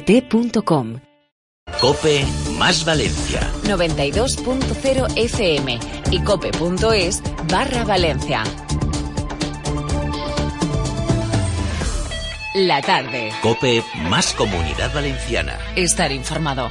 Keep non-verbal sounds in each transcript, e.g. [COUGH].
gt.com. Cope más Valencia. 92.0 FM y cope.es barra Valencia. La tarde. Cope más comunidad valenciana. Estar informado.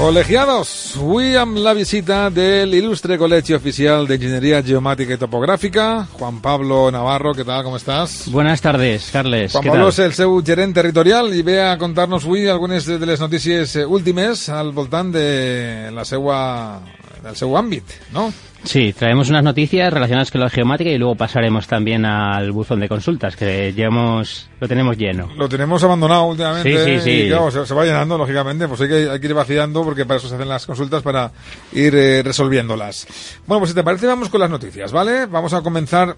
Colegiados, William la visita del ilustre Colegio Oficial de Ingeniería Geomática y Topográfica, Juan Pablo Navarro, ¿qué tal? ¿Cómo estás? Buenas tardes, Carles. Juan Pablo es el seu gerent territorial i ve a contar-nos avui algunes de les notícies últimes al voltant de la seua, del seu àmbit, no? Sí, traemos unas noticias relacionadas con la geomática y luego pasaremos también al buzón de consultas, que llevamos, lo tenemos lleno. Lo tenemos abandonado últimamente Sí, sí, sí. y claro, se, se va llenando, lógicamente, pues hay que, hay que ir vaciando porque para eso se hacen las consultas, para ir eh, resolviéndolas. Bueno, pues si te parece, vamos con las noticias, ¿vale? Vamos a comenzar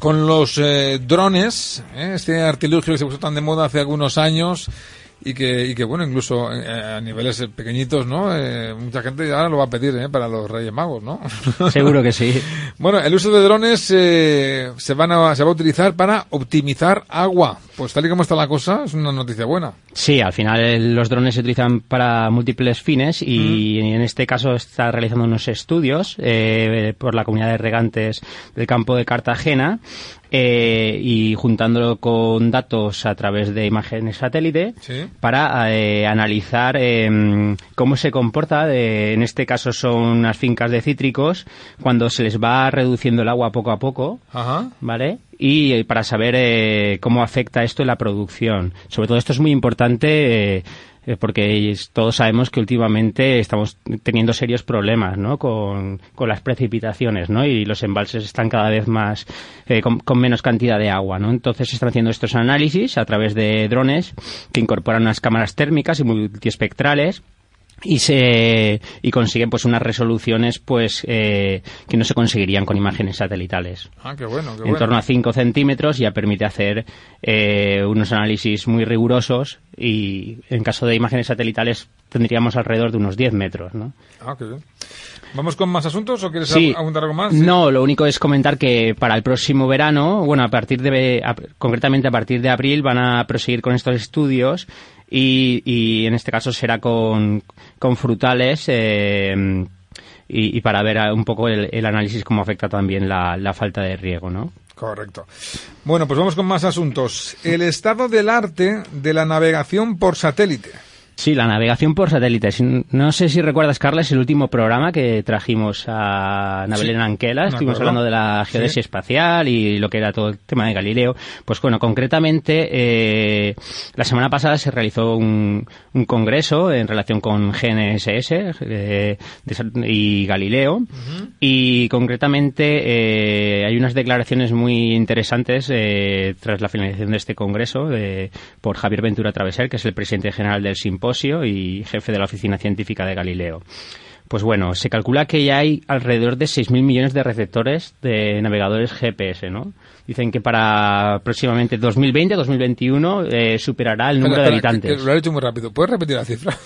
con los eh, drones, ¿eh? este artilugio que se puso tan de moda hace algunos años y que, y que bueno, incluso eh, a niveles pequeñitos, ¿no? Eh, mucha gente ahora lo va a pedir ¿eh? para los Reyes Magos, ¿no? [LAUGHS] Seguro que sí. Bueno, el uso de drones eh, se, van a, se va a utilizar para optimizar agua. Pues tal y como está la cosa, es una noticia buena. Sí, al final eh, los drones se utilizan para múltiples fines y en este caso está realizando unos estudios eh, por la comunidad de regantes del campo de Cartagena eh, y juntándolo con datos a través de imágenes satélite Sí. para eh, analizar eh, cómo se comporta, de- en este caso son unas fincas de cítricos, cuando se les va reduciendo el agua poco a poco, Ajá. ¿vale? Y eh, para saber eh, cómo afecta esto en la producción. Sobre todo esto es muy importante eh, porque todos sabemos que últimamente estamos teniendo serios problemas, ¿no? Con, con las precipitaciones, ¿no? Y los embalses están cada vez más eh, con, con menos cantidad de agua, ¿no? Entonces se están haciendo estos análisis a través de drones que incorporan unas cámaras térmicas y multiespectrales y se y consiguen pues unas resoluciones pues eh, que no se conseguirían con imágenes satelitales Ah, qué bueno, qué en bueno. torno a 5 centímetros ya permite hacer eh, unos análisis muy rigurosos y en caso de imágenes satelitales tendríamos alrededor de unos 10 metros ¿no? Ah, qué bien. ¿Vamos con más asuntos o quieres Sí. algo más? No, lo único es comentar que para el próximo verano, bueno, a partir de, a- concretamente a partir de abril, van a proseguir con estos estudios y, y en este caso será con, con frutales eh, y, y para ver un poco el, el análisis cómo afecta también la, la falta de riego, ¿no? Correcto. Bueno, pues vamos con más asuntos. El estado del arte de la navegación por satélite. Sí, la navegación por satélites. No sé si recuerdas, Carles, el último programa que trajimos a Nabelén Sí, Anquela. Estuvimos hablando de la geodesia Sí. espacial y lo que era todo el tema de Galileo. Pues bueno, concretamente, eh, la semana pasada se realizó un, un congreso en relación con GNSS eh, y Galileo. Y concretamente eh, hay unas declaraciones muy interesantes eh, tras la finalización de este congreso por Javier Ventura Travesel, que es el presidente general del simposio y jefe de la Oficina Científica de Galileo. Pues bueno, se calcula que ya hay alrededor de 6.000 millones de receptores de navegadores GPS, ¿no? Dicen que para próximamente 2020-2021 eh, superará el número Espera, de espera, habitantes. que- que lo has dicho muy rápido. ¿Puedes repetir la cifra?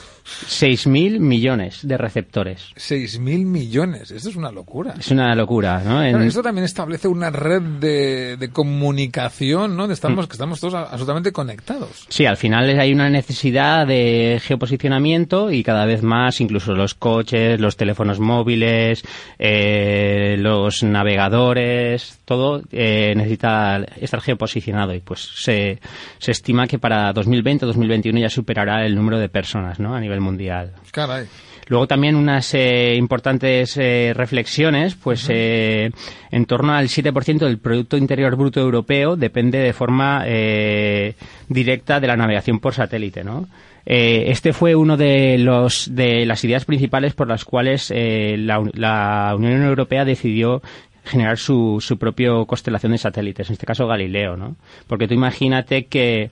6.000 millones de receptores. 6.000 millones. Esto es una locura. Es una locura, ¿no? En- Claro, esto también establece una red de, de comunicación, ¿no? De estamos, que estamos todos absolutamente conectados. Sí, al final hay una necesidad de geoposicionamiento y cada vez más, incluso los coches, los teléfonos móviles, eh, los navegadores, todo eh, necesita estar geoposicionado y pues se, se estima que para 2020-2021 ya superará el número de personas ¿no? a nivel mundial. Caray. Luego también unas eh, importantes eh, reflexiones, pues eh, en torno al 7% del Producto Interior Bruto Europeo depende de forma eh, directa de la navegación por satélite, ¿no? Eh, este fue uno de los de las ideas principales por las cuales la, la Unión Europea decidió generar su, su propio constelación de satélites, en este caso Galileo, ¿no? Porque tú imagínate que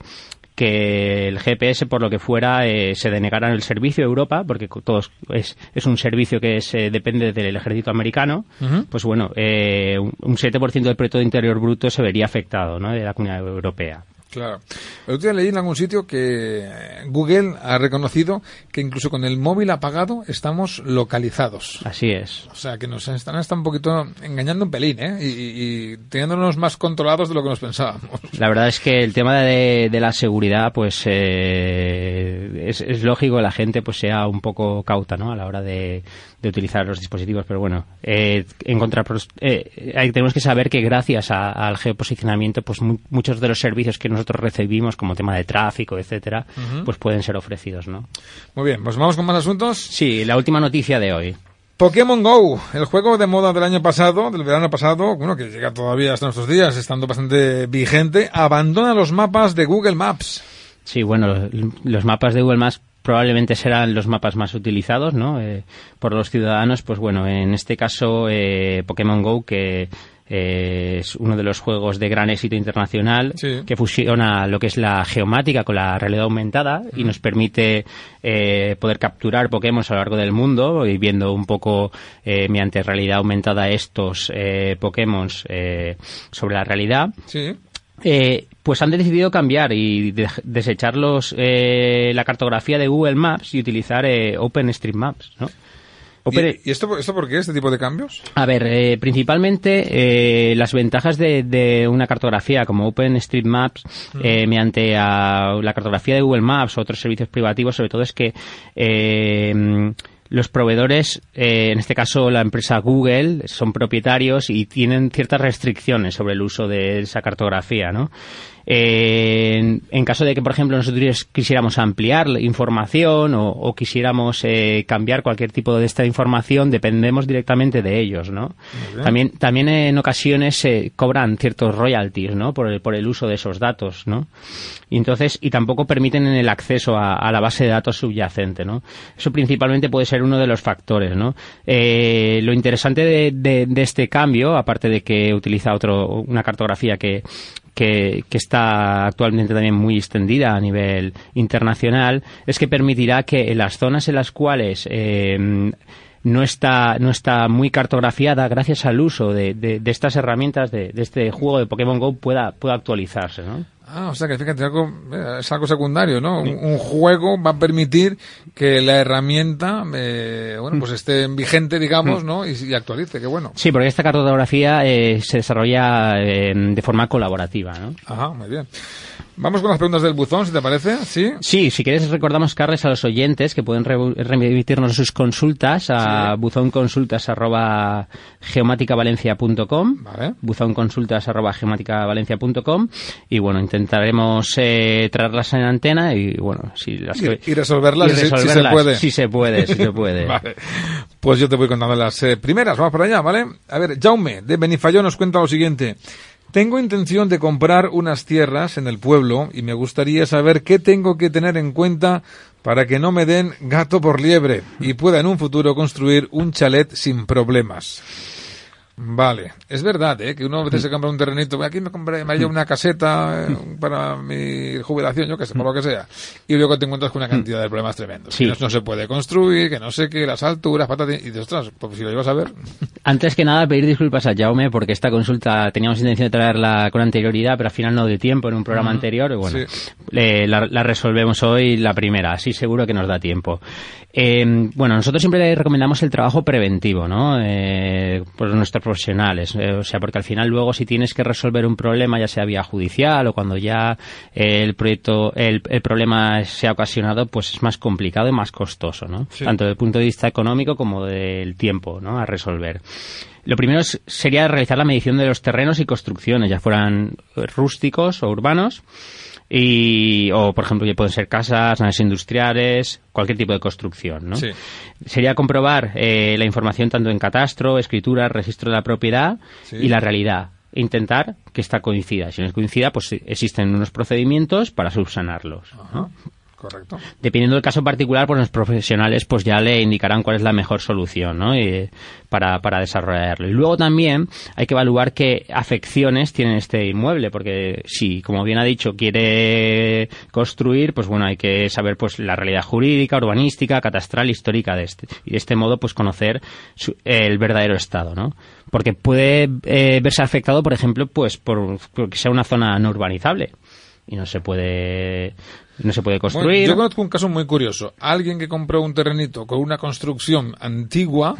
que el GPS, por lo que fuera, eh, se denegara el servicio a Europa, porque todos es, es un servicio que se depende del ejército americano, pues bueno, eh, un un 7% del Producto Interior Bruto se vería afectado ¿no? de la comunidad europea. Claro. El otro día leí en algún sitio que Google ha reconocido que incluso con el móvil apagado estamos localizados. Así es. O sea, que nos están hasta un poquito engañando un pelín, ¿eh? Y, y- y teniéndonos más controlados de lo que nos pensábamos. La verdad es que el tema de, de la seguridad, pues eh, es, es lógico que la gente pues sea un poco cauta, ¿no? A la hora de, de utilizar los dispositivos, pero bueno, eh, en contra, eh, tenemos que saber que gracias a- al geoposicionamiento, pues mu- muchos de los servicios que nosotros recibimos, como tema de tráfico, etcétera, pues pueden ser ofrecidos, ¿no? Muy bien, pues vamos con más asuntos. Sí, la última noticia de hoy. Pokémon Go, el juego de moda del año pasado, del verano pasado, bueno, que llega todavía hasta nuestros días, estando bastante vigente, abandona los mapas de Google Maps. Sí, bueno, los, los mapas de Google Maps probablemente serán los mapas más utilizados, ¿no? Eh, por los ciudadanos, pues bueno, en este caso eh, Pokémon Go, que eh, es uno de los juegos de gran éxito internacional, Sí. que fusiona lo que es la geomática con la realidad aumentada y nos permite eh, poder capturar Pokémon a lo largo del mundo y viendo un poco eh, mediante realidad aumentada estos eh, Pokémon eh, sobre la realidad. Sí. Eh, pues han decidido cambiar y de- desechar los, eh, la cartografía de Google Maps y utilizar eh, OpenStreetMaps, ¿no? Open- ¿Y, esto, esto por qué, este tipo de cambios? a ver, eh, principalmente eh, las ventajas de, de una cartografía como OpenStreetMaps eh, mediante a la cartografía de Google Maps o otros servicios privativos, sobre todo es que eh, los proveedores, eh, en este caso la empresa Google, son propietarios y tienen ciertas restricciones sobre el uso de esa cartografía, ¿no? Eh, en, caso de que, por ejemplo, nosotros quisiéramos ampliar la información o, o quisiéramos eh, cambiar cualquier tipo de esta información, dependemos directamente de ellos, ¿no? También, también en ocasiones se cobran ciertos royalties, ¿no? Por el, por el uso de esos datos, ¿no? Y entonces, y tampoco permiten el acceso a, a la base de datos subyacente, ¿no? Eso principalmente puede ser uno de los factores, ¿no? Eh, lo interesante de, de- de este cambio, aparte de que utiliza otro, una cartografía que, que, que está actualmente también muy extendida a nivel internacional, es que permitirá que en las zonas en las cuales eh, no está, no está muy cartografiada, gracias al uso de, de- de estas herramientas, de, de este juego de Pokémon Go, pueda, pueda actualizarse, ¿no? Ah, o sea que fíjate, algo, eh, es algo secundario, ¿no? Un, un juego va a permitir que la herramienta, eh, bueno, pues esté vigente, digamos, ¿no? Y, y actualice, qué bueno. Sí, porque esta cartografía eh, se desarrolla eh, de forma colaborativa, ¿no? Ajá, muy bien. Vamos con las preguntas del buzón, si te parece. ¿Sí? Sí, si quieres recordamos, Carles, a los oyentes que pueden re- remitirnos sus consultas a buzonconsultas@geomaticavalencia.com, Vale. buzonconsultas@geomaticavalencia.com y bueno, intentaremos eh, traerlas en antena y bueno, si las Y- y resolverlas, si- si se puede. Si se puede, si se [LAUGHS] puede. Vale. Pues yo te voy contando las eh, primeras. Vamos para allá, ¿vale? A ver, Jaume, de Benifayó, nos cuenta lo siguiente. Tengo intención de comprar unas tierras en el pueblo y me gustaría saber qué tengo que tener en cuenta para que no me den gato por liebre y pueda en un futuro construir un chalet sin problemas. Vale, es verdad, ¿eh? que uno a veces se compra un terrenito, aquí me compré, me una caseta eh, para mi jubilación, yo qué sé, por lo que sea, y luego te encuentras con una cantidad de problemas tremendos. Sí. Que no, no se puede construir, que no sé qué, las alturas, patatín, y dices, ostras, pues si lo llevas a ver, Antes que nada, pedir disculpas a Jaume porque esta consulta teníamos intención de traerla con anterioridad, pero al final no dio tiempo en un programa anterior. Y bueno, Sí. le- la, la resolvemos hoy la primera, así seguro que nos da tiempo. Eh, bueno, nosotros siempre recomendamos el trabajo preventivo, ¿no? Eh, por nuestros profesionales. Eh, o sea, porque al final luego si tienes que resolver un problema, ya sea vía judicial o cuando ya eh, el proyecto, el, el problema se ha ocasionado, pues es más complicado y más costoso, ¿no? Sí. Tanto desde el punto de vista económico como del tiempo, ¿no? A resolver. Lo primero es- sería realizar la medición de los terrenos y construcciones, ya fueran eh, rústicos o urbanos, y, o por ejemplo, ya pueden ser casas, naves industriales, cualquier tipo de construcción, ¿no? Sí. Sería comprobar eh, la información tanto en catastro, escritura, registro de la propiedad Sí. y la realidad. E Intentar que esta coincida. Si no coincida, pues existen unos procedimientos para subsanarlos. ¿no? Correcto. Dependiendo del caso particular, pues los profesionales pues ya le indicarán cuál es la mejor solución ¿no? Y, para, para desarrollarlo. Y luego también hay que evaluar qué afecciones tiene este inmueble, porque si, como bien ha dicho, quiere construir, pues bueno, hay que saber pues la realidad jurídica, urbanística, catastral, histórica de este. Y de este modo, pues conocer su- el verdadero estado, ¿no? Porque puede eh, verse afectado, por ejemplo, pues por, porque sea una zona no urbanizable y no se puede no se puede Bueno, construir. yo conozco un caso muy curioso. Alguien que compró un terrenito con una construcción antigua,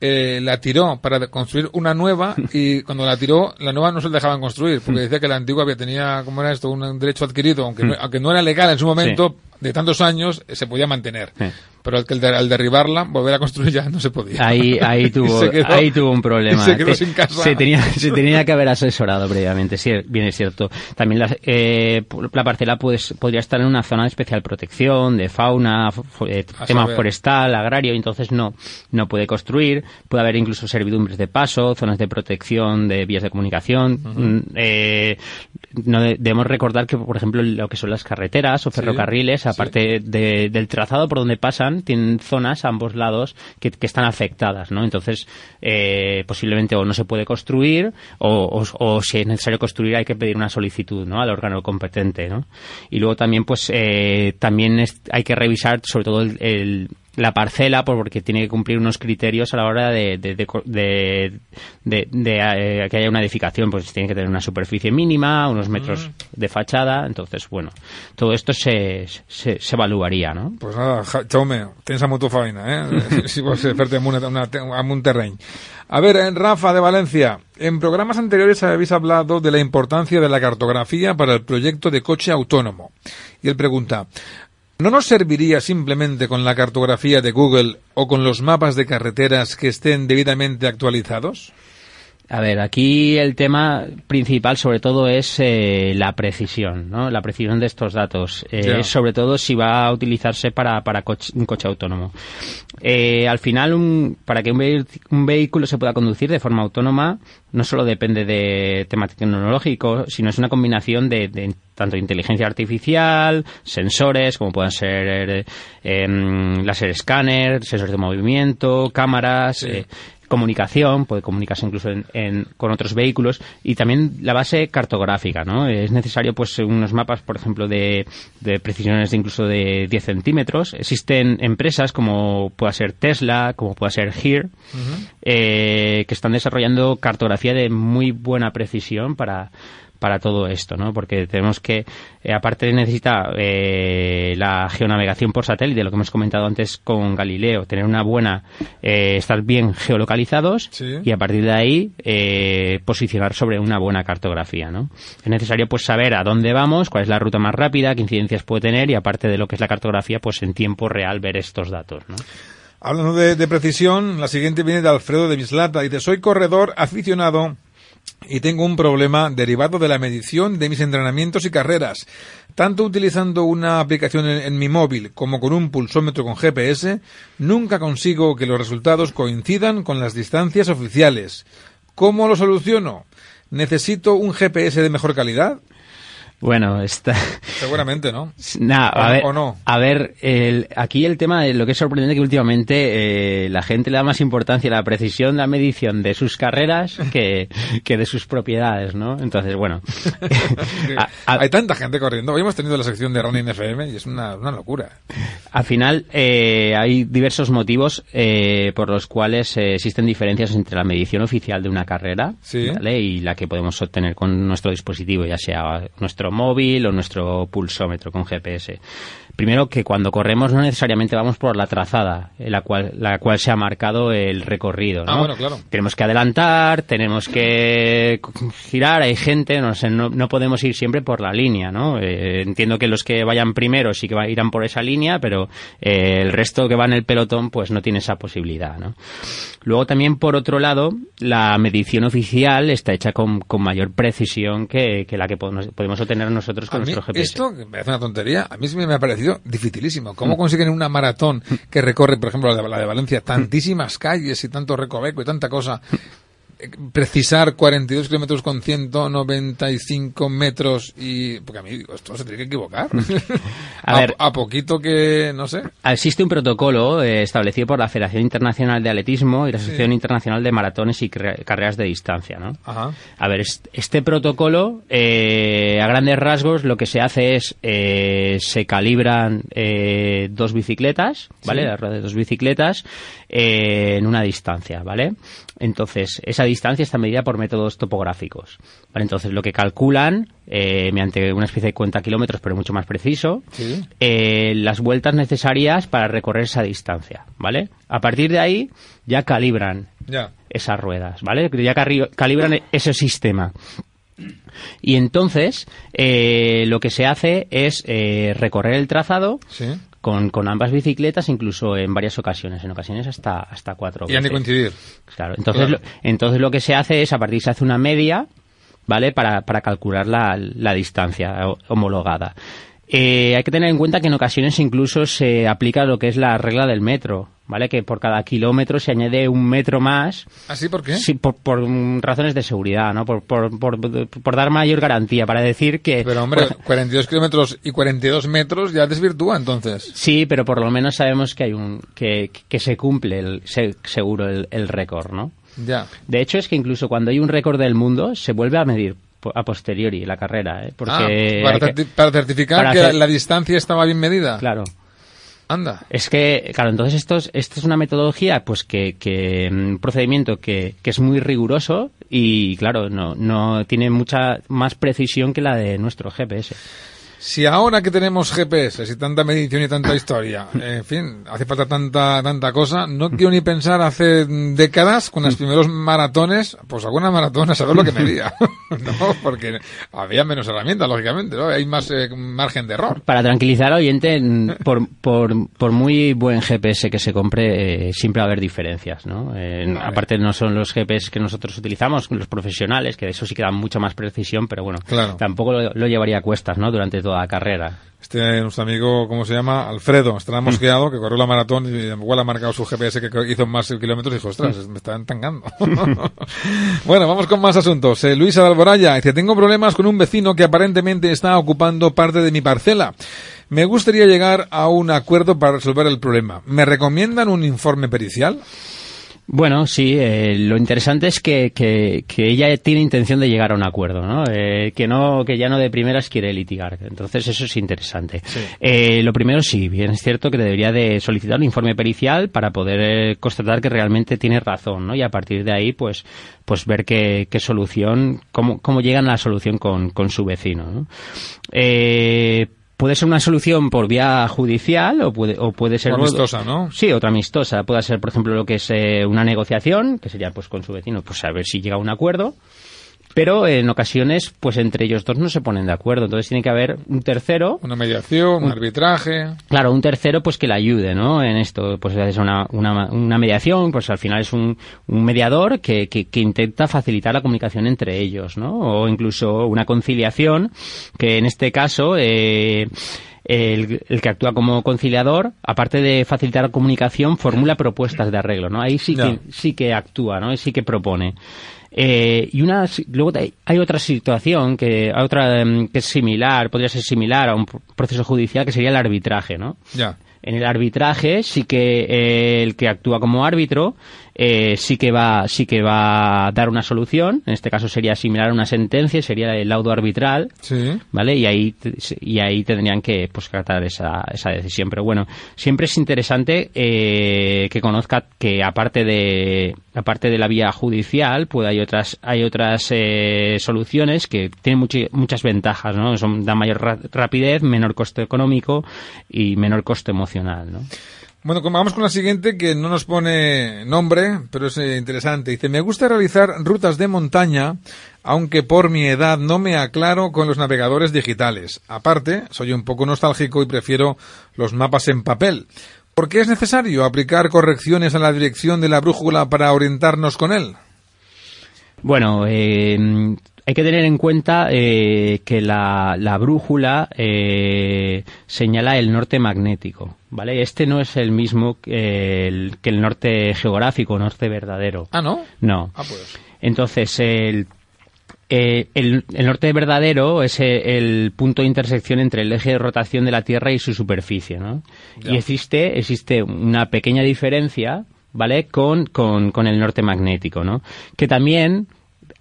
eh, la tiró para construir una nueva y cuando la tiró, la nueva no se la dejaban construir porque decía que la antigua había tenía, ¿cómo era esto? Un derecho adquirido, aunque, no, aunque no era legal en su momento, de tantos años, eh, se podía mantener. Sí. Pero al, al derribarla, volver a construir ya no se podía. Ahí, ahí, [LAUGHS] tuvo, quedó- ahí tuvo un problema. se quedó Te- sin casa. Se tenía, se tenía que haber asesorado previamente, sí, bien es cierto. También la, eh, la parcela pues, podría estar en una zona de especial protección, de fauna, eh, tema saber. forestal, agrario, y entonces no, no puede construir. Puede haber incluso servidumbres de paso, zonas de protección de vías de comunicación. Mm, eh, no de- debemos recordar que, por ejemplo, lo que son las carreteras o ferrocarriles, aparte de- del trazado por donde pasan, tienen zonas a ambos lados que, están afectadas, ¿no? Entonces, eh, posiblemente o no se puede construir o, si es necesario construir hay que pedir una solicitud, ¿no? Al órgano competente, ¿no? Y luego también, pues, eh, también hay que revisar sobre todo el la parcela por- porque tiene que cumplir unos criterios a la hora de, de, de, de- de- de, eh, que haya una edificación pues tiene que tener una superficie mínima unos metros de fachada entonces bueno todo esto se, se, se evaluaría ¿no? Pues nada, ja- Jaume, tens amb tu feina, eh? [LAUGHS] [LAUGHS] si vols fer-te amb, una, una, amb un terreny. A ver, eh, Rafa de Valencia, en programas anteriores habéis hablado de la importancia de la cartografía para el proyecto de coche autónomo. Y él pregunta, ¿no nos serviría simplemente con la cartografía de Google o con los mapas de carreteras que estén debidamente actualizados? A ver, aquí el tema principal sobre todo es eh, la precisión, ¿no? La precisión de estos datos. Eh. Sobre todo si va a utilizarse para, para coche- un coche autónomo. Eh, al final, un- para que un, vehi- un vehículo se pueda conducir de forma autónoma, no solo depende de tema tecnológico, sino es una combinación de, de tanto inteligencia artificial, sensores, como puedan ser eh, em, láser escáner, sensores de movimiento, cámaras, eh, comunicación, puede comunicarse incluso en- en- con otros vehículos y también la base cartográfica, ¿no? Es necesario pues unos mapas, por ejemplo, de, de precisiones de incluso de 10 centímetros. Existen empresas como pueda ser Tesla, como pueda ser Here, eh, que están desarrollando cartografía de muy buena precisión para para todo esto, ¿no? Porque tenemos que, eh, aparte necesita eh, la geonavegación por satélite, lo que hemos comentado antes con Galileo, tener una buena, eh, estar bien geolocalizados Sí. y a partir de ahí eh, posicionar sobre una buena cartografía, ¿no? Es necesario pues saber a dónde vamos, cuál es la ruta más rápida, qué incidencias puede tener y aparte de lo que es la cartografía, pues en tiempo real ver estos datos, ¿no? Hablando de, de precisión, la siguiente viene de Alfredo de Bislata. Dice, soy corredor aficionado y tengo un problema derivado de la medición de mis entrenamientos y carreras. Tanto utilizando una aplicación en, mi móvil como con un pulsómetro con GPS, nunca consigo que los resultados coincidan con las distancias oficiales. ¿Cómo lo soluciono? ¿Necesito un GPS de mejor calidad? Bueno, está... [LAUGHS] Seguramente, ¿no? Nah, ¿O a no- ver, o no? a ver el- aquí el tema de lo que es sorprendente que últimamente eh, la gente le da más importancia a la precisión de la medición de sus carreras [LAUGHS] que, que de sus propiedades, ¿no? Entonces, bueno. [LAUGHS] a- a- Hay tanta gente corriendo. Hoy hemos tenido la sección de Running FM y es una, una locura. Al final, eh, hay diversos motivos eh, por los cuales eh, existen diferencias entre la medición oficial de una carrera Sí. ¿vale? y la que podemos obtener con nuestro dispositivo, ya sea nuestro móvil o nuestro pulsómetro con GPS. Primero, que cuando corremos no necesariamente vamos por la trazada, en la cual, la cual se ha marcado el recorrido. ¿no? Ah, bueno, claro. Tenemos que adelantar, tenemos que girar, hay gente, no, sé, no, no podemos ir siempre por la línea, ¿no? Eh, entiendo que los que vayan primero sí que va- irán por esa línea, pero eh, el resto que va en el pelotón pues no tiene esa posibilidad, ¿no? Luego también, por otro lado, la medición oficial está hecha con, con mayor precisión que, que la que podemos, podemos obtener nosotros A con mí, nuestro GPS. esto, me parece una tontería, a mí sí me ha parecido dificilísimo. ¿Cómo consiguen una maratón que recorre, por ejemplo, la de, la de Valencia, tantísimas calles y tanto recoveco y tanta cosa? Precisar 42 kilómetros con 195 metros y... Porque a mí digo, esto se tiene que equivocar. [LAUGHS] A ver. a poquito que, no sé. Existe un protocolo eh, establecido por la Federación Internacional de Atletismo y la Asociación Internacional de Maratones y Carre- Carreras de Distancia, ¿no? Ajá. A ver, est- este protocolo, eh, a grandes rasgos, lo que se hace es, eh, se calibran dos bicicletas, ¿vale? Sí. La rueda de dos bicicletas en una distancia, ¿vale? Entonces, esa distancia está medida por métodos topográficos, ¿vale? Entonces, lo que calculan, eh, mediante una especie de cuenta kilómetros, pero mucho más preciso, Sí. eh, las vueltas necesarias para recorrer esa distancia, ¿vale? A partir de ahí, ya calibran Ya. esas ruedas, ¿vale? Ya calibran ese sistema. Y entonces, eh, lo que se hace es eh, recorrer el trazado Sí. Con, con ambas bicicletas, incluso en varias ocasiones, en ocasiones hasta, hasta cuatro Y han de veces. coincidir. Claro, entonces, Claro. Lo, entonces lo que se hace es, a partir se hace una media, ¿vale? Para, para calcular la, la distancia ho- homologada. Eh, hay que tener en cuenta que en ocasiones incluso se aplica lo que es la regla del metro, ¿vale? Que por cada kilómetro se añade un metro más. ¿Así por qué? Sí, por, por razones de seguridad, ¿no? Por, por, por, dar mayor garantía, para decir que... Pero hombre, por- 42 kilómetros y 42 metros ya desvirtúa entonces. Sí, pero por lo menos sabemos que hay un que, que se cumple el, se- seguro el, el récord, ¿no? Ya. De hecho, es que incluso cuando hay un récord del mundo, se vuelve a medir a posteriori la carrera, ¿eh? Porque Ah, para, que- certificar para que hacer- la distancia estaba bien medida. Claro. Anda. Es que, claro, entonces esto es, esta es una metodología, pues que, que un procedimiento que, que es muy riguroso y, claro, no, no tiene mucha más precisión que la de nuestro GPS. Si ahora que tenemos GPS y tanta medición y tanta historia, [LAUGHS] en fin, hace falta tanta tanta cosa, no quiero ni pensar hace décadas con los primeros maratones, pues alguna maratón a saber lo que medía, [LAUGHS] [LAUGHS] ¿no? Porque había menos herramientas, lógicamente, ¿no? Hay más eh, margen de error. Para tranquilizar al oyente, por, por, por muy buen GPS que se compre, eh, siempre va a haber diferencias, ¿no? Eh, Aparte no son los GPS que nosotros utilizamos, los profesionales, que de eso sí que dan mucha más precisión, pero bueno, Claro. tampoco lo, lo llevaría a cuestas, ¿no? Durante toda la carrera. Este, nuestro amigo, ¿cómo se llama? Alfredo, estará mosqueado, que corrió la maratón y igual ha marcado su GPS que hizo más kilómetros y dijo, ostras, me están tangando. [LAUGHS] bueno, vamos con más asuntos. Eh, Luisa de Alboraya dice, tengo problemas con un vecino que aparentemente está ocupando parte de mi parcela. Me gustaría llegar a un acuerdo para resolver el problema. ¿Me recomiendan un informe pericial? Bueno, sí, eh, lo interesante es que, que, que, ella tiene intención de llegar a un acuerdo, ¿no? Eh, que no que ya no de primeras quiere litigar. Entonces eso es interesante. Sí. Eh, lo primero sí, bien es cierto que debería de solicitar un informe pericial para poder eh, constatar que realmente tiene razón, ¿no? Y a partir de ahí, pues, pues ver qué, qué solución, cómo, cómo llegan a la solución con, con su vecino, ¿no? Puede ser una solución por vía judicial o puede, o puede ser... O amistosa, ¿no? Sí, otra amistosa. Puede ser, por ejemplo, lo que es eh, una negociación, que sería pues con su vecino, pues a ver si llega a un acuerdo. Pero en ocasiones, pues entre ellos dos no se ponen de acuerdo. Entonces tiene que haber un tercero. Una mediación, un, arbitraje. Claro, un tercero pues que le ayude, ¿no? En esto, pues es una, una, una mediación, pues al final es un, un mediador que, que, que, intenta facilitar la comunicación entre ellos, ¿no? O incluso una conciliación, que en este caso, eh, el, el, que actúa como conciliador, aparte de facilitar la comunicación, formula propuestas de arreglo, ¿no? Ahí sí que, sí que actúa, ¿no? Sí que propone. Eh, y una, luego hay otra situación que, otra, que es similar, podría ser similar a un proceso judicial que sería el arbitraje, ¿no? Ya. En el arbitraje sí que eh, el que actúa como árbitro eh, sí que va sí que va a dar una solución. En este caso sería similar a una sentencia, sería el laudo arbitral, sí. ¿vale? Y ahí y ahí tendrían que pues tratar esa, esa decisión. Pero bueno, siempre es interesante eh, que conozca que aparte de aparte de la vía judicial, pues hay otras hay otras eh, soluciones que tienen much, muchas ventajas, ¿no? Son dan mayor ra rapidez, menor coste económico y menor coste emocional, ¿no? Bueno, vamos con la siguiente que no nos pone nombre, pero es eh, interesante. Dice, me gusta realizar rutas de montaña, aunque por mi edad no me aclaro con los navegadores digitales. Aparte, soy un poco nostálgico y prefiero los mapas en papel. ¿Por qué es necesario aplicar correcciones a la dirección de la brújula para orientarnos con él? Bueno, eh, hay que tener en cuenta eh, que la, la brújula eh, señala el norte magnético, ¿vale? Este no es el mismo que el, que el norte geográfico, norte verdadero. Ah, ¿no? No. Ah, pues. Entonces, el, eh, el, el, norte verdadero es el, el, punto de intersección entre el eje de rotación de la Tierra y su superficie, ¿no? Ya. Y existe, existe una pequeña diferencia, ¿vale? Con, con, con el norte magnético, ¿no? Que también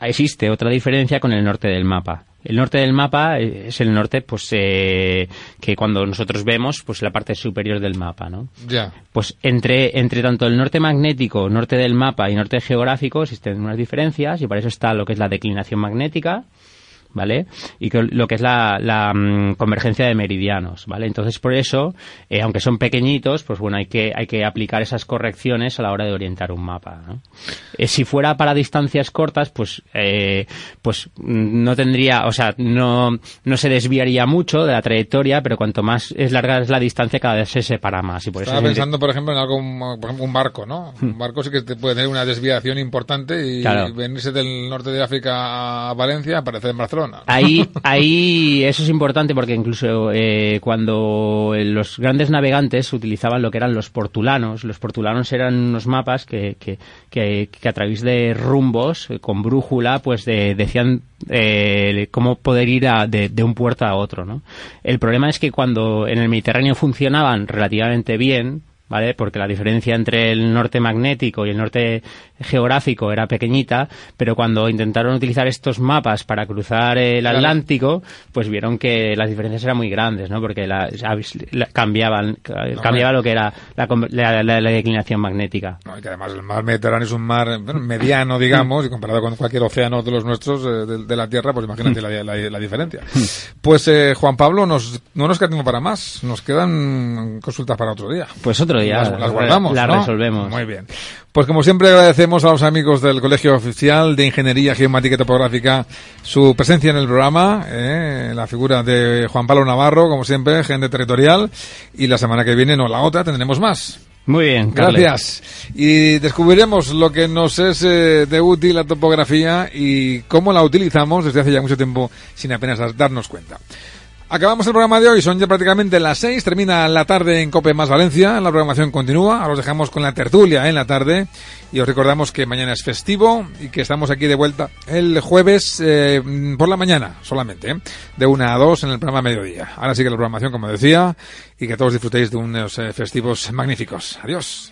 existe otra diferencia con el norte del mapa. El norte del mapa es el norte, pues, eh, que cuando nosotros vemos, pues, la parte superior del mapa, ¿no? Ya. Pues entre, entre tanto el norte magnético, norte del mapa y norte geográfico existen unas diferencias y para eso está lo que es la declinación magnética, ¿vale? Y que lo que es la, la um, convergencia de meridianos, ¿vale? Entonces, por eso, eh, aunque son pequeñitos, pues bueno, hay que, hay que aplicar esas correcciones a la hora de orientar un mapa, ¿no? eh, si fuera para distancias cortas, pues, eh, pues no tendría, o sea, no, no se desviaría mucho de la trayectoria, pero cuanto más es larga es la distancia, cada vez se separa más. Y por Estaba eso pensando, por ejemplo, en algo, por ejemplo, un barco, ¿no? Un barco sí que puede tener una desviación importante y Claro. venirse del norte de África a Valencia aparecer en Barcelona. Ahí, ahí eso es importante porque incluso eh, cuando los grandes navegantes utilizaban lo que eran los portulanos, los portulanos eran unos mapas que, que, que, a través de rumbos, eh, con brújula, pues de, decían eh, cómo poder ir a, de, un puerto a otro. El problema es que cuando en el Mediterráneo funcionaban relativamente bien, ¿vale? Porque la diferencia entre el norte magnético y el norte geográfico era pequeñita, pero cuando intentaron utilizar estos mapas para cruzar el. Atlántico, pues vieron que las diferencias eran muy grandes, ¿no? Porque la, la, cambiaban, cambiaba lo que era la, la declinación magnética. No, y que además el mar Mediterráneo es un mar bueno, mediano, digamos, [LAUGHS] y comparado con cualquier océano de los nuestros eh, de, de, la Tierra, pues imagínate la, diferencia. [LAUGHS] Pues eh, Juan Pablo, nos, no nos queda tiempo para más, nos quedan consultas para otro día. Pues otro Las, las guardamos. Las ¿no? resolvemos. Muy bien. Pues como siempre agradecemos a los amigos del Colegio Oficial de Ingeniería Geomática y Topográfica su presencia en el programa, eh, la figura de Juan Pablo Navarro, como siempre, gerente territorial, y la semana que viene, no la otra, tendremos más. Muy bien, gracias. Y descubriremos lo que nos es eh, de útil la topografía y cómo la utilizamos desde hace ya mucho tiempo sin apenas darnos cuenta. Acabamos el programa de hoy, son ya prácticamente las seis, termina la tarde en Cope más Valencia, la programación continúa, ahora os dejamos con la tertulia en la tarde y os recordamos que mañana es festivo y que estamos aquí de vuelta el jueves eh, por la mañana solamente, ¿eh? de una a dos en el programa mediodía. Ahora sí que la programación, como decía, y que todos disfrutéis de unos eh, festivos magníficos. Adiós.